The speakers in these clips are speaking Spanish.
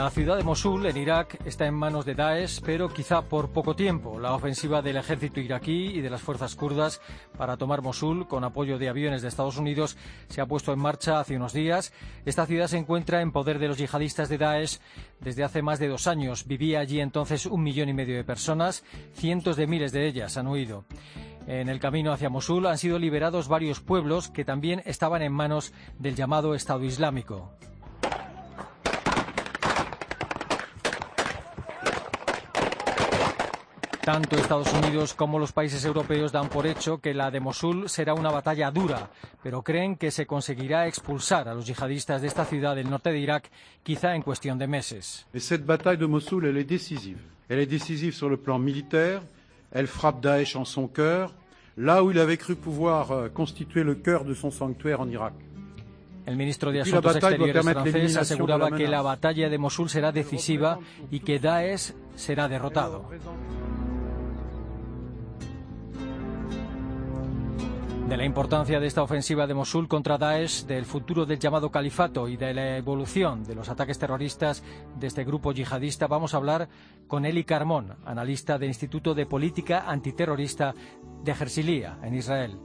La ciudad de Mosul, en Irak, está en manos de Daesh, pero quizá por poco tiempo. La ofensiva del ejército iraquí y de las fuerzas kurdas para tomar Mosul, con apoyo de aviones de Estados Unidos, se ha puesto en marcha hace unos días. Esta ciudad se encuentra en poder de los yihadistas de Daesh desde hace más de dos años. Vivía allí entonces un millón y medio de personas. Cientos de miles de ellas han huido. En el camino hacia Mosul han sido liberados varios pueblos que también estaban en manos del llamado Estado Islámico. Tanto Estados Unidos como los países europeos dan por hecho que la de Mosul será una batalla dura, pero creen que se conseguirá expulsar a los yihadistas de esta ciudad del norte de Irak quizá en cuestión de meses. Cette bataille de Mossoul, elle est décisive. Elle est décisive sur le plan militaire. Elle frappe Daesh en son cœur, là où il avait cru pouvoir euh, constituer le cœur de son sanctuaire en Irak. El ministro de Asuntos Exteriores francés aseguraba que la batalla de Mosul será decisiva y que Daesh será derrotado. De la importancia de esta ofensiva de Mosul contra Daesh, del futuro del llamado califato y de la evolución de los ataques terroristas de este grupo yihadista, vamos a hablar con Eli Carmón, analista del Instituto de Política Antiterrorista de Jersilía, en Israel.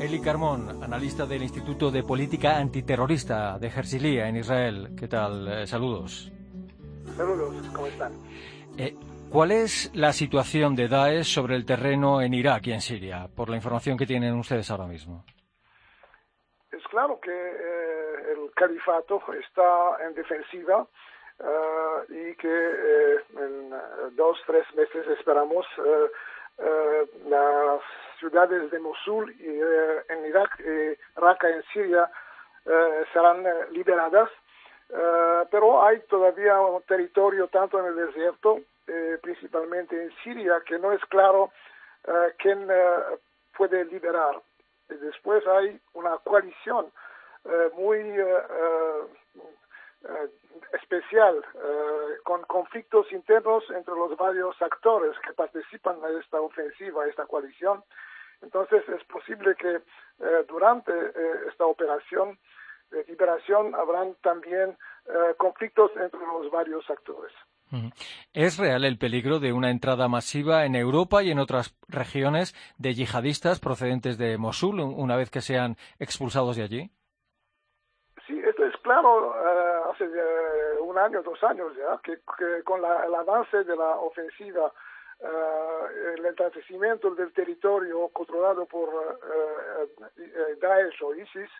Eli Carmón, analista del Instituto de Política Antiterrorista de Jersilía, en Israel. ¿Qué tal? Eh, saludos. Saludos, ¿cómo están? Eh, ¿Cuál es la situación de Daesh sobre el terreno en Irak y en Siria, por la información que tienen ustedes ahora mismo? Es claro que eh, el califato está en defensiva eh, y que en dos, tres meses esperamos las ciudades de Mosul y, en Irak y Raqqa en Siria serán liberadas eh, pero hay todavía un territorio tanto en el desierto, eh, principalmente en Siria, que no es claro eh, quién puede liberar. Y después hay una coalición muy especial, con conflictos internos entre los varios actores que participan en esta ofensiva, esta coalición. Entonces es posible que durante esta operación de liberación habrán también eh, conflictos entre los varios actores. ¿Es real el peligro de una entrada masiva en Europa y en otras regiones de yihadistas procedentes de Mosul una vez que sean expulsados de allí? Sí, esto es claro eh, hace eh, un año, dos años ya, que, con el avance de la ofensiva, el entristecimiento del territorio controlado por Daesh o ISIS,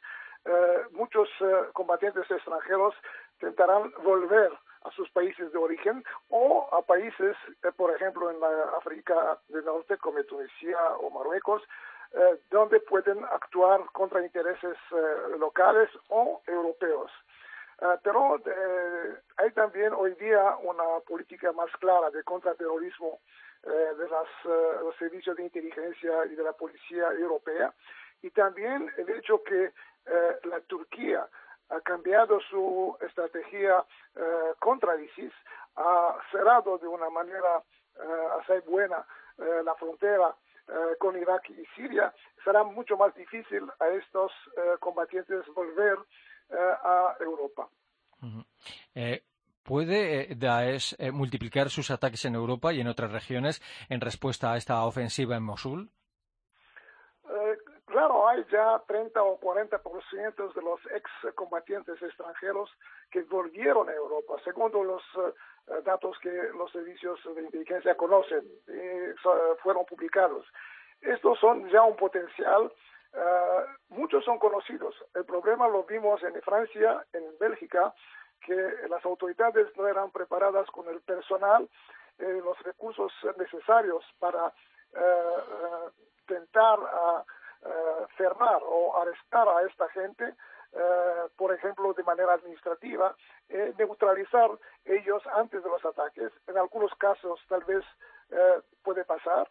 eh, muchos eh, combatientes extranjeros tentarán volver a sus países de origen o a países, eh, por ejemplo, en la África del Norte, como Tunisia o Marruecos, donde pueden actuar contra intereses locales o europeos. pero hay también hoy día una política más clara de contraterrorismo de las, los servicios de inteligencia y de la policía europea y también el hecho que eh, la Turquía ha cambiado su estrategia eh, contra ISIS, ha cerrado de una manera eh, así buena la frontera con Irak y Siria, será mucho más difícil a estos combatientes volver a Europa. ¿Puede Daesh multiplicar sus ataques en Europa y en otras regiones en respuesta a esta ofensiva en Mosul? Claro, hay ya 30 o 40% de los excombatientes extranjeros que volvieron a Europa, según los eh, datos que los servicios de inteligencia conocen y fueron publicados. Estos son ya un potencial, eh, muchos son conocidos. El problema lo vimos en Francia, en Bélgica, que las autoridades no eran preparadas con el personal, eh, los recursos necesarios para tentar eh, fermar o arrestar a esta gente, eh, por ejemplo, de manera administrativa, eh, neutralizar ellos antes de los ataques. En algunos casos tal vez puede pasar,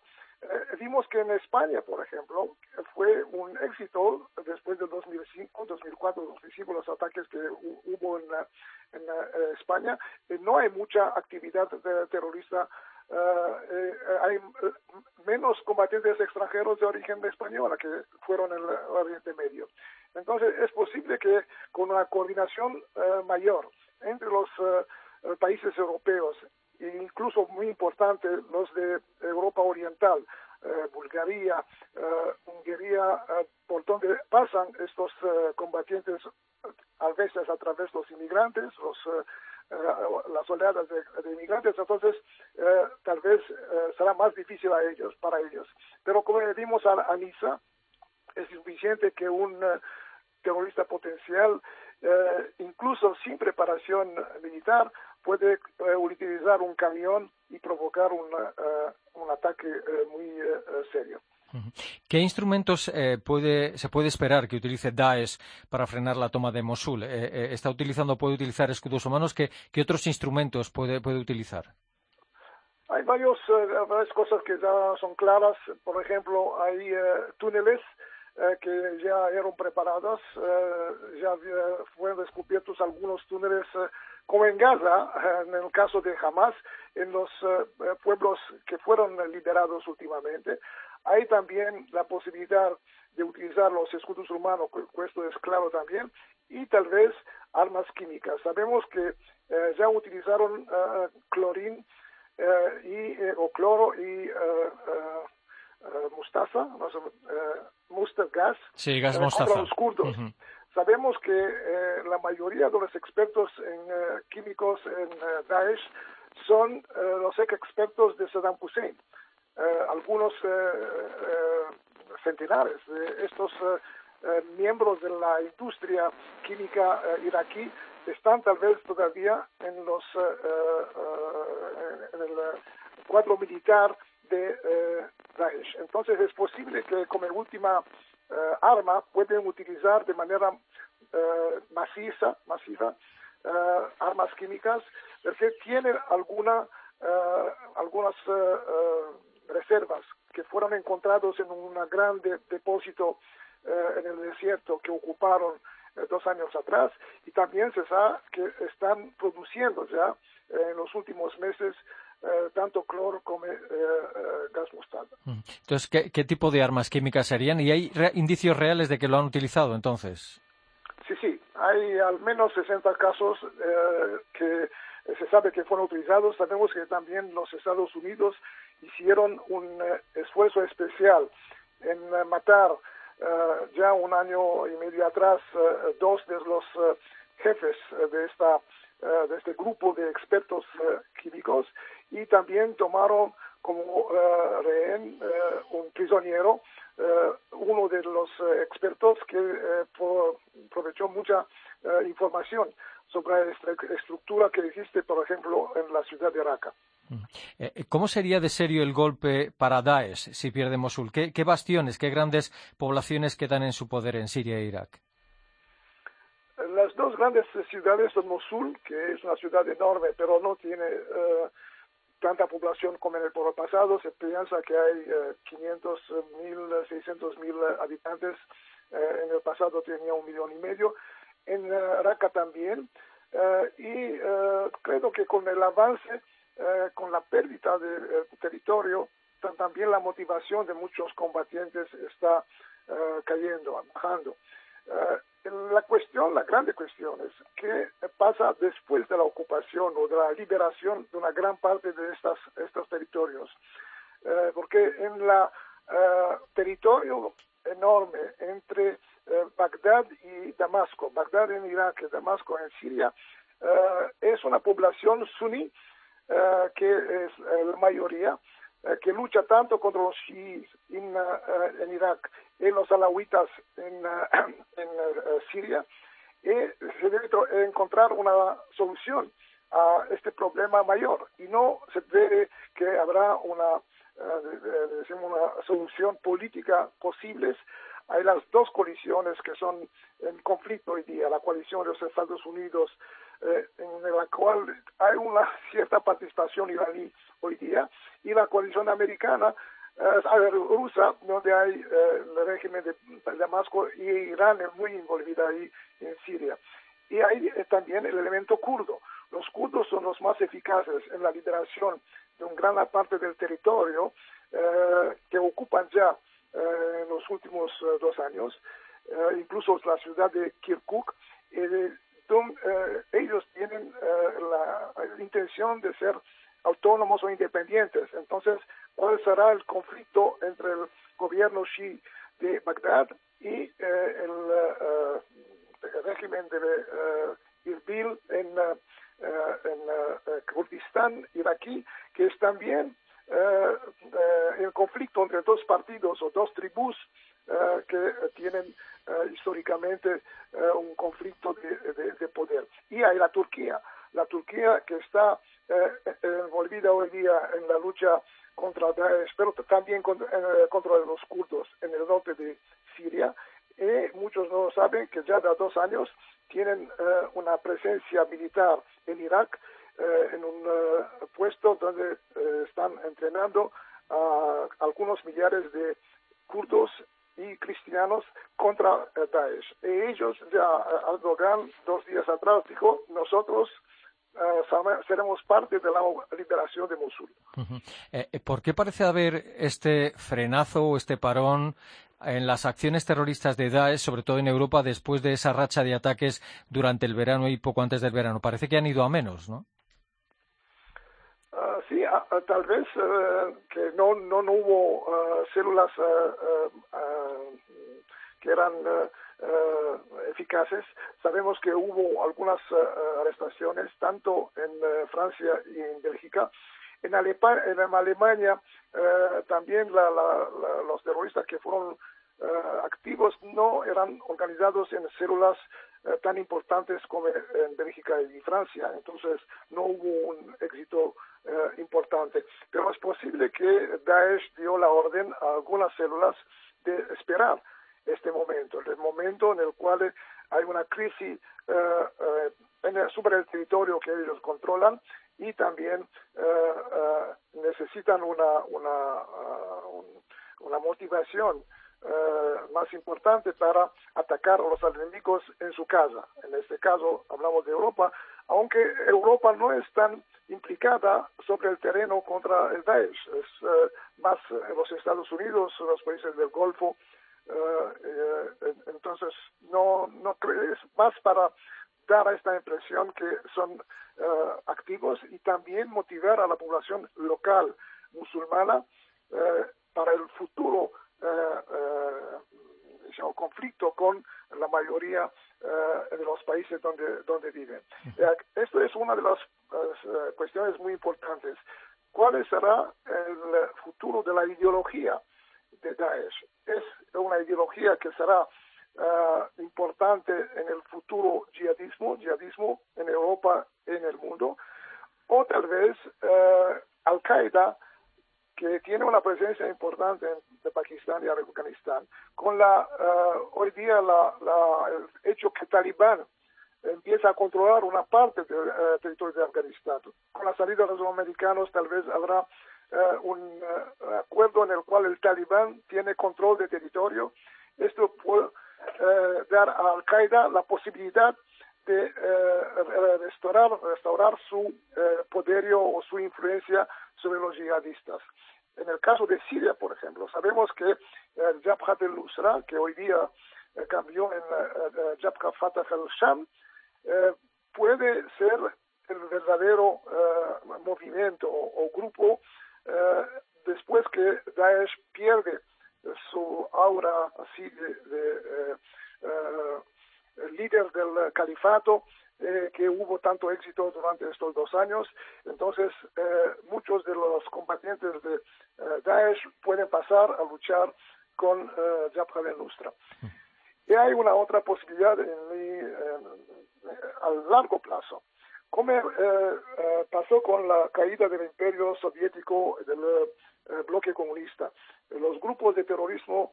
vimos que en España, por ejemplo, fue un éxito después de 2005, 2004, 2005, los ataques que hubo en, en España. no hay mucha actividad terrorista hay menos combatientes extranjeros de origen española que fueron en el Oriente Medio. Entonces, es posible que con una coordinación mayor entre los países europeos e incluso muy importante los de Europa Oriental, eh, Bulgaria, eh, Hungría, eh, por donde pasan estos combatientes a veces a través de los inmigrantes, los, las oleadas de, inmigrantes, entonces tal vez será más difícil a ellos, para ellos. Pero como le dimos a, Nisa, es suficiente que un terrorista potencial, incluso sin preparación militar, puede eh, utilizar un camión y provocar eh, un ataque eh, muy serio. ¿Qué instrumentos puede, se puede esperar que utilice Daesh para frenar la toma de Mosul? ¿Está utilizando, puede utilizar escudos humanos? ¿Qué, otros instrumentos puede, utilizar? Hay varios, varias cosas que ya son claras. Por ejemplo, hay túneles que ya eran preparados, ya fueron descubiertos algunos túneles como en Gaza, en el caso de Hamas, en los eh, pueblos que fueron liberados últimamente, hay también la posibilidad de utilizar los escudos humanos, esto es claro también, y tal vez armas químicas. Sabemos que eh, ya utilizaron uh, clorín y, o cloro y mostaza, no mustard gas, sí, gas mostaza. los kurdos. Sabemos que eh, la mayoría de los expertos en eh, químicos en eh, Daesh son los ex expertos de Saddam Hussein. Algunos centenares de estos miembros de la industria química iraquí están tal vez todavía en los en el cuadro militar de Daesh. Entonces es posible que como última eh, arma pueden utilizar de manera eh, maciza, masiva eh, armas químicas, porque tienen alguna, algunas reservas que fueron encontrados en un gran depósito en el desierto que ocuparon dos años atrás y también se sabe que están produciendo ya en los últimos meses eh, tanto cloro como eh, eh, gas mostarda. Mm. Entonces, ¿qué, tipo de armas químicas serían? ¿Y hay indicios reales de que lo han utilizado entonces? Sí, sí, hay al menos 60 casos que se sabe que fueron utilizados. Sabemos que también los Estados Unidos hicieron un esfuerzo especial en matar ya un año y medio atrás dos de los jefes de esta de este grupo de expertos químicos y también tomaron como rehén un prisionero, uno de los expertos que aprovechó mucha información sobre esta estructura que existe, por ejemplo, en la ciudad de Raqqa. Mm. Eh, ¿Cómo sería de serio el golpe para Daesh si pierde Mosul? ¿Qué, ¿Qué, bastiones, qué grandes poblaciones quedan en su poder en Siria e Irak? Las dos grandes ciudades son Mosul, que es una ciudad enorme, pero no tiene tanta población como en el pasado. Se piensa que hay eh, 500 mil, 600 mil habitantes. Eh, en el pasado tenía un millón y medio. En Raqqa también. Eh, y creo que con el avance, con la pérdida de territorio, también la motivación de muchos combatientes está cayendo, bajando. la cuestión, la grande cuestión es qué pasa después de la ocupación o de la liberación de una gran parte de estas, estos territorios. Eh, porque en la eh, territorio enorme entre eh, Bagdad y Damasco, Bagdad en Irak Damasco en Siria, es una población suní que es la mayoría, que lucha tanto contra los chiíes en, en Irak y los alawitas en, en Siria, y se debe encontrar una solución a este problema mayor y no se ve que habrá una, eh, una solución política posible. Hay las dos coaliciones que son en conflicto hoy día, la coalición de los Estados Unidos, eh, en la cual hay una cierta participación iraní hoy día, y la coalición americana, rusa, donde hay el régimen de Damasco y Irán es muy envolvida ahí en Siria. Y hay también el elemento kurdo. Los kurdos son los más eficaces en la liberación de una gran parte del territorio que ocupan ya en los últimos dos años, incluso la ciudad de Kirkuk, donde ellos tienen la intención de ser autónomos o independientes. Entonces, ¿cuál será el conflicto entre el gobierno Shi de Bagdad y eh, el, uh, régimen de uh, Irbil en, en Kurdistán iraquí, que es también el conflicto entre dos partidos o dos tribus que tienen históricamente un conflicto de, de, de poder. Y hay la Turquía, la Turquía que está eh, envolvida hoy día en la lucha contra Daesh, pero también eh, contra, los kurdos en el norte de Siria. Y muchos no saben que ya de dos años tienen eh, una presencia militar en Irak, en un puesto donde están entrenando a algunos millares de kurdos y cristianos contra Daesh. Y ellos, ya Erdogan, dos días atrás, dijo, nosotros uh, seremos parte de la liberación de Mosul. Eh, ¿Por qué parece haber este frenazo o este parón en las acciones terroristas de Daesh, sobre todo en Europa, después de esa racha de ataques durante el verano y poco antes del verano? Parece que han ido a menos, ¿no? Sí, tal vez uh, que no, no, no hubo células que eran eficaces. Sabemos que hubo algunas arrestaciones, tanto en Francia y en Bélgica. En, Alepa en Alemania también la, la, la, los terroristas que fueron activos no eran organizados en células tan importantes como en Bélgica y Francia. Entonces no hubo un éxito importante. Pero es posible que Daesh dio la orden a algunas células de esperar este momento, el momento en el cual hay una crisis uh, uh, en el, sobre el territorio que ellos controlan y también uh, necesitan una, una, un, una motivación más importante para atacar a los enemigos en su casa. En este caso hablamos de Europa, aunque Europa no es tan implicada sobre el terreno contra el Daesh, es más en los Estados Unidos, los países del Golfo, Uh, entonces, no, no es más para dar esta impresión que son activos y también motivar a la población local musulmana para el futuro digamos, conflicto con la mayoría de los países donde, donde viven. Esto es una de las cuestiones muy importantes. ¿Cuál será el futuro de la ideología de Daesh? es una ideología que será uh, importante en el futuro yihadismo, yihadismo en Europa, en el mundo, o tal vez uh, Al-Qaeda, que tiene una presencia importante de Pakistán y Afganistán, con la, uh, hoy día la, la, el hecho que Talibán empieza a controlar una parte del territorio de Afganistán. Con la salida de los americanos tal vez habrá uh, un acuerdo en el cual el talibán tiene control de territorio. Esto puede dar a Al-Qaeda la posibilidad de restaurar, restaurar su poderío o su influencia sobre los yihadistas. En el caso de Siria, por ejemplo, sabemos que el Jabhat al-Nusra, que hoy día cambió en Jabhat Fatah al-Sham, puede ser el verdadero movimiento o, o grupo eh, después que Daesh pierde su aura así de, de eh, eh, líder del califato, que hubo tanto éxito durante estos dos años. Entonces, muchos de los combatientes de Daesh pueden pasar a luchar con Jabhat al-Nusra. Y hay una otra posibilidad en, a largo plazo como eh, eh, pasó con la caída del imperio soviético del eh, bloque comunista. Los grupos de terrorismo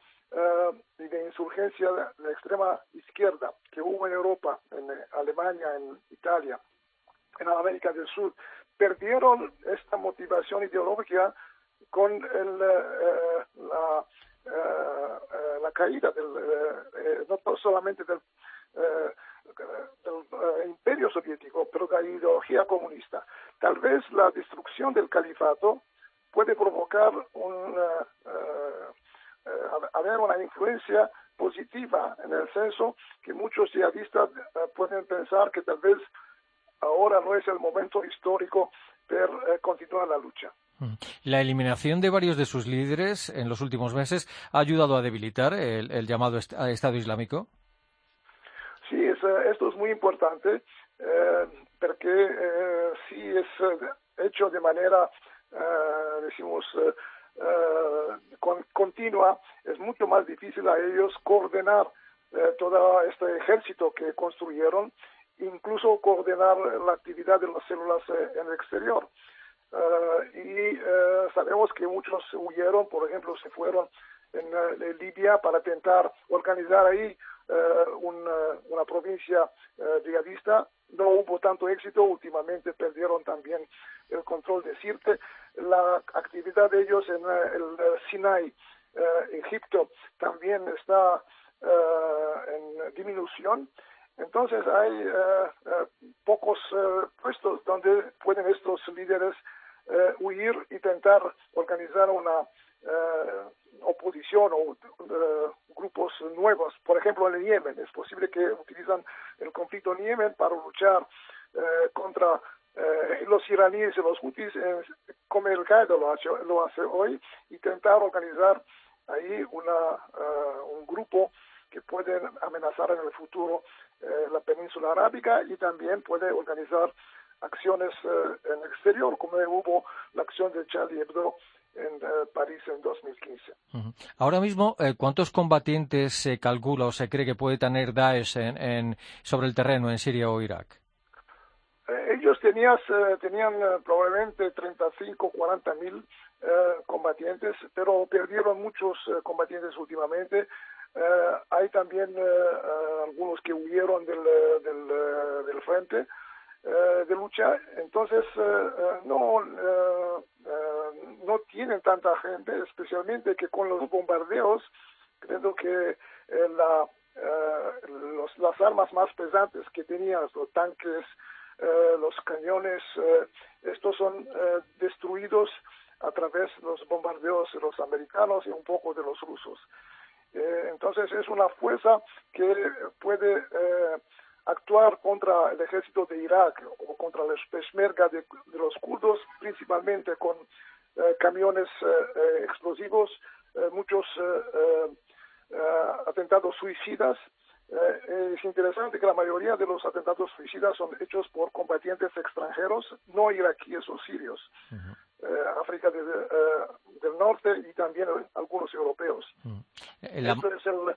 y de insurgencia de extrema izquierda que hubo en Europa, en Alemania, en Italia, en América del Sur, perdieron esta motivación ideológica con el, la, la, caída del, no solamente del, del imperio soviético, pero de la ideología comunista. Tal vez la destrucción del califato puede provocar una, haber una influencia positiva en el senso que muchos yihadistas pueden pensar que tal vez ahora no es el momento histórico para eh, continuar la lucha. La eliminación de varios de sus líderes en los últimos meses ha ayudado a debilitar el, llamado Estado Islámico. Sí, eh, esto es muy importante eh, porque si es hecho de manera, decimos, continua, es mucho más difícil a ellos coordinar todo este ejército que construyeron incluso coordinar la actividad de las células eh, en el exterior. Eh, y eh, sabemos que muchos huyeron, por ejemplo, se fueron en, Libia para intentar organizar ahí una, provincia jihadista. No hubo tanto éxito, últimamente perdieron también el control de Sirte. La actividad de ellos en el Sinai, Egipto, también está en disminución entonces hay eh, eh, pocos eh, puestos donde pueden estos líderes huir y intentar organizar una oposición o grupos nuevos. Por ejemplo, en Yemen es posible que utilizan el conflicto en Yemen para luchar contra los iraníes y los hutis, como el Qaeda lo hace, lo hace hoy, intentar organizar ahí una, un grupo que puede amenazar en el futuro eh, la península arábiga y también puede organizar acciones eh, en el exterior, como hubo la acción de Charlie Hebdo en eh, París en 2015. Ahora mismo, ¿cuántos combatientes se calcula o se cree que puede tener Daesh en, sobre el terreno en Siria o Irak? ellos tenías, tenían probablemente 35, 40 mil combatientes, pero perdieron muchos combatientes últimamente eh, hay también eh, eh, algunos que huyeron del, del, del frente de lucha, entonces no, no tienen tanta gente, especialmente que con los bombardeos, creo que la, los, las armas más pesantes que tenían, los tanques, los cañones, estos son destruidos a través de los bombardeos de los americanos y un poco de los rusos. Eh, entonces es una fuerza que puede eh, actuar contra el ejército de Irak o contra los peshmerga de, los kurdos, principalmente con eh, camiones explosivos, muchos atentados suicidas. es interesante que la mayoría de los atentados suicidas son hechos por combatientes extranjeros, no iraquíes o sirios. África de, del Norte y también algunos europeos. La... Esto es el,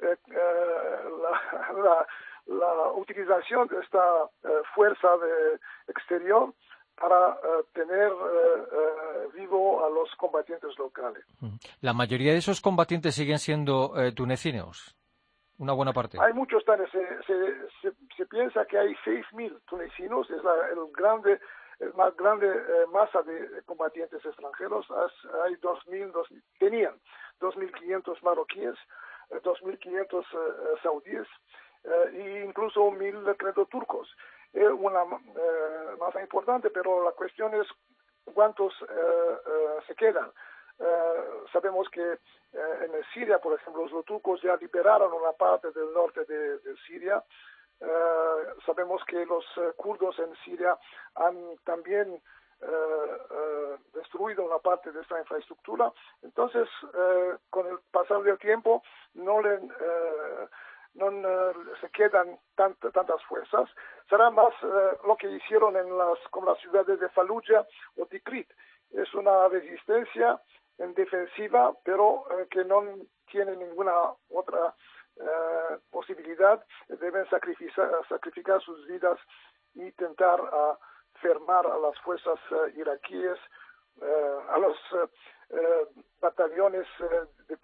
eh, eh, la, la, utilización de esta eh, fuerza de exterior para tener vivo a los combatientes locales. ¿La mayoría de esos combatientes siguen siendo tunecinos? Una buena parte. Hay muchos se, se, se, piensa que hay 6.000 tunecinos, es la, el grande el más grande eh, masa de combatientes extranjeros, hay 2.000, tenían 2.500 marroquíes, 2.500 eh, eh, saudíes e incluso 1.000, creo, turcos. Es una masa importante, pero la cuestión es cuántos se quedan. sabemos que en Siria, por ejemplo, los turcos ya liberaron una parte del norte de, Siria, eh, sabemos que los eh, kurdos en Siria han también eh, destruido una parte de esta infraestructura. Entonces, con el pasar del tiempo, no, le, no se quedan tantas fuerzas. Será más lo que hicieron en las, con las ciudades de Fallujah o Tikrit. Es una resistencia en defensiva, pero que no tiene ninguna otra eh, posibilidad, deben sacrificar, sacrificar sus vidas y intentar uh, fermar a las fuerzas uh, iraquíes, a los batallones de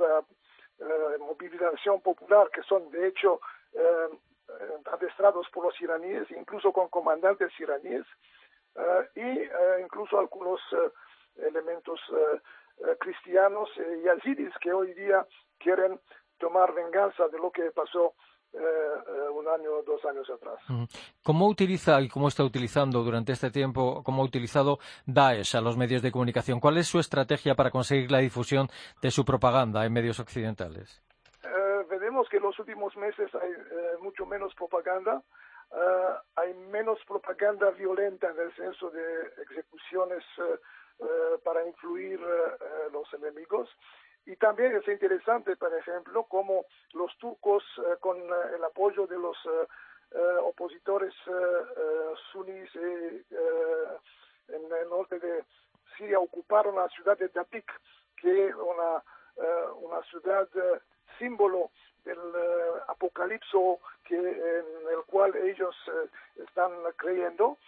movilización popular que son de hecho adestrados por los iraníes, incluso con comandantes iraníes, y incluso algunos elementos cristianos y yazidis que hoy día quieren tomar venganza de lo que pasó un año o dos años atrás. ¿Cómo utiliza y cómo está utilizando durante este tiempo, cómo ha utilizado Daesh a los medios de comunicación? ¿Cuál es su estrategia para conseguir la difusión de su propaganda en medios occidentales? vemos que en los últimos meses hay mucho menos propaganda. Hay menos propaganda violenta en el senso de ejecuciones para influir los enemigos. Y también es interesante, por ejemplo, cómo los turcos, con el apoyo de los opositores suníes en el norte de Siria, ocuparon la ciudad de Dapik, que es una, una ciudad símbolo del apocalipso que, en el cual ellos están creyendo,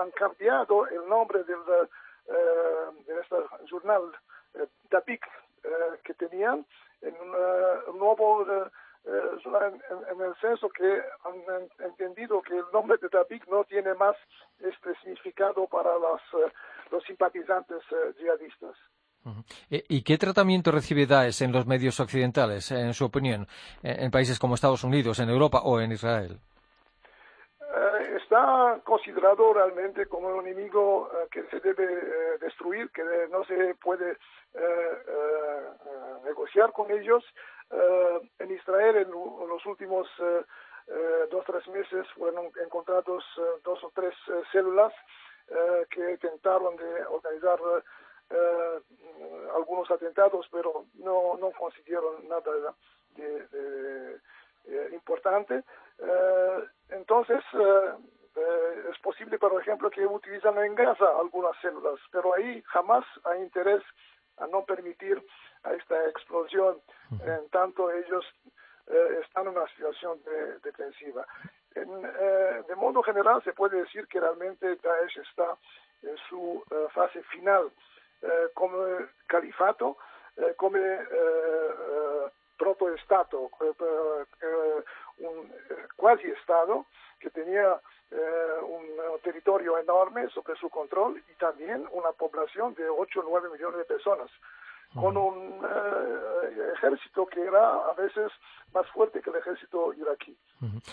han cambiado el nombre del, de este jornal Tapik que tenían en un nuevo en, en, el senso que han entendido que el nombre de Tapik no tiene más este significado para los, los simpatizantes. Eh, ¿Y qué tratamiento recibe Daesh en los medios occidentales, en su opinión, en países como Estados Unidos, en Europa o en Israel? Eh, está considerado realmente como un enemigo eh, que se debe destruir, que no se puede negociar con ellos. en Israel, en, los últimos dos o tres meses, fueron encontrados dos o tres células que intentaron de organizar eh, algunos atentados, pero no, no consiguieron nada de, de, eh, importante. Eh, entonces, eh, es posible, por ejemplo, que utilizan en Gaza algunas células, pero ahí jamás hay interés a no permitir a esta explosión, en tanto ellos están en una situación de, defensiva. En, de modo general, se puede decir que realmente Daesh está en su fase final eh, come califato, eh, come eh, proto-Estado, un quasi Estado que tenía un territorio enorme sobre su control y también una población de 8 o 9 millones de personas con un eh, ejército que era a veces más fuerte que el ejército iraquí.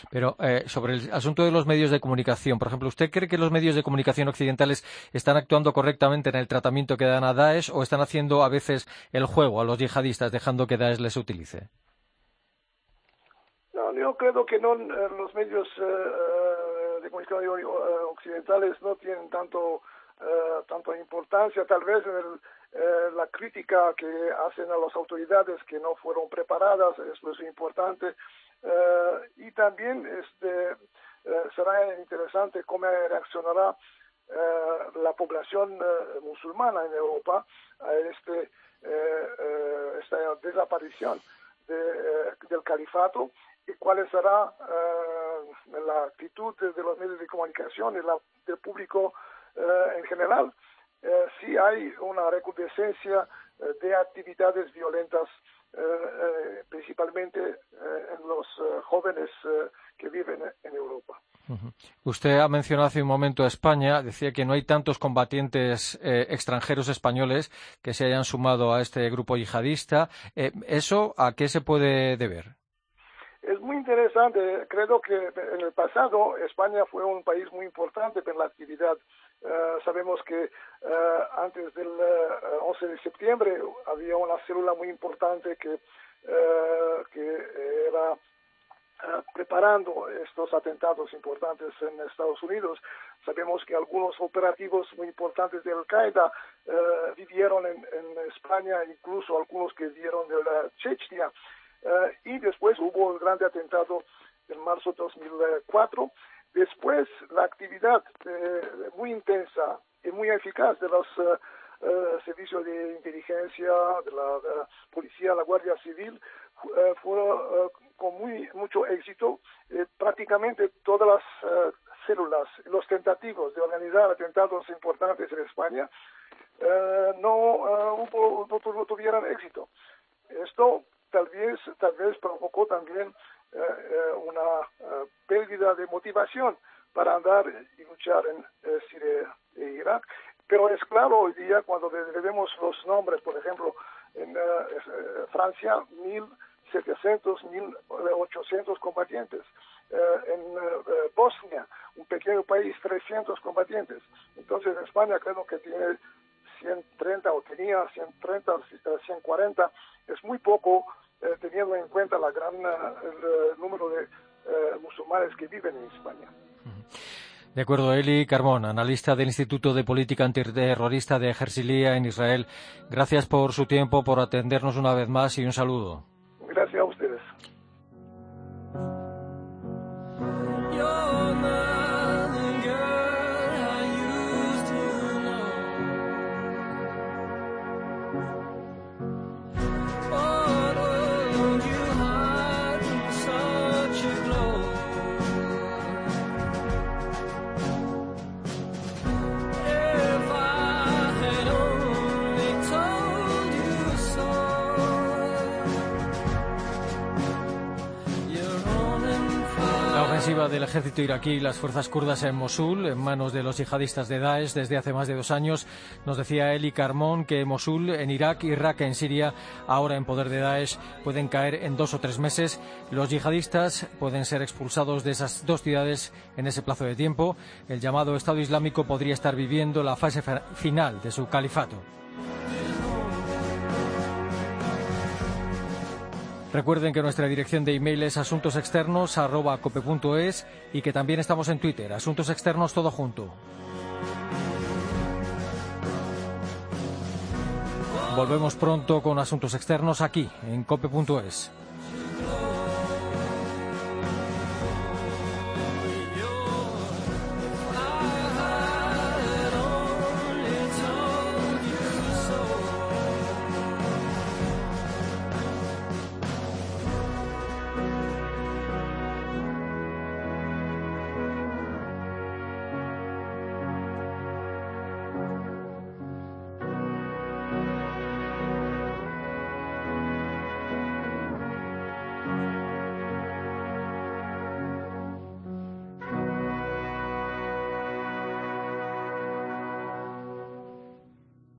Pero eh, sobre el asunto de los medios de comunicación, por ejemplo, ¿usted cree que los medios de comunicación occidentales están actuando correctamente en el tratamiento que dan a Daesh o están haciendo a veces el juego a los yihadistas dejando que Daesh les utilice? No, yo creo que no, eh, los medios de comunicación occidentales no tienen tanto, tanto importancia, tal vez en el eh, la crítica que hacen a las autoridades que no fueron preparadas, eso es importante. Eh, y también este, eh, será interesante cómo reaccionará la población musulmana en Europa a este, esta desaparición del califato y cuál será la actitud de los medios de comunicación y la, del público en general eh, sí hay una recrudescencia eh, de actividades violentas, eh, principalmente en los jóvenes que viven en Europa. Usted ha mencionado hace un momento a España, decía que no hay tantos combatientes extranjeros españoles que se hayan sumado a este grupo yihadista. ¿Eso a qué se puede deber? Es muy interesante. Creo que en el pasado España fue un país muy importante para la actividad eh, sabemos que uh, antes del uh, eh, 11 de septiembre había una célula muy importante que, que era preparando estos atentados importantes en Estados Unidos. Sabemos que algunos operativos muy importantes de Al-Qaeda vivieron en, España, incluso algunos que vivieron de la Chechnya. Y después hubo el gran atentado en marzo de 2004 Después, la actividad eh, muy intensa y muy eficaz de los eh, eh, servicios de inteligencia, de la, policía, la Guardia Civil, fue con muy mucho éxito. prácticamente todas las células, los tentativos de organizar atentados importantes en España, no, hubo, no tuvieron éxito. Esto tal vez, tal vez provocó también eh, eh, una eh, pérdida de motivación para andar y luchar en Siria e Irak. Pero es claro hoy día cuando vemos los nombres, por ejemplo, en Francia, 1.700, 1.800 combatientes. en Bosnia, un pequeño país, 300 combatientes. Entonces España creo que tiene 130 o tenía 130, 140, es muy poco eh, teniendo en cuenta la gran, eh, el número de eh, musulmanes que viven en España. De acuerdo, Eli Carmón, analista del Instituto de Política Antiterrorista de Jersilía en Israel. Gracias por su tiempo, por atendernos una vez más y un saludo. Del ejército iraquí y las fuerzas kurdas en Mosul, en manos de los yihadistas de Daesh desde hace más de dos años. Nos decía Eli Carmón que Mosul en Irak, Irak en Siria, ahora en poder de Daesh, pueden caer en dos o tres meses. Los yihadistas pueden ser expulsados de esas dos ciudades en ese plazo de tiempo. El llamado Estado Islámico podría estar viviendo la fase final de su califato. Recuerden que nuestra dirección de email es asuntosexternos.cope.es y que también estamos en Twitter, Asuntos Externos todo junto. Volvemos pronto con Asuntos Externos aquí, en cope.es.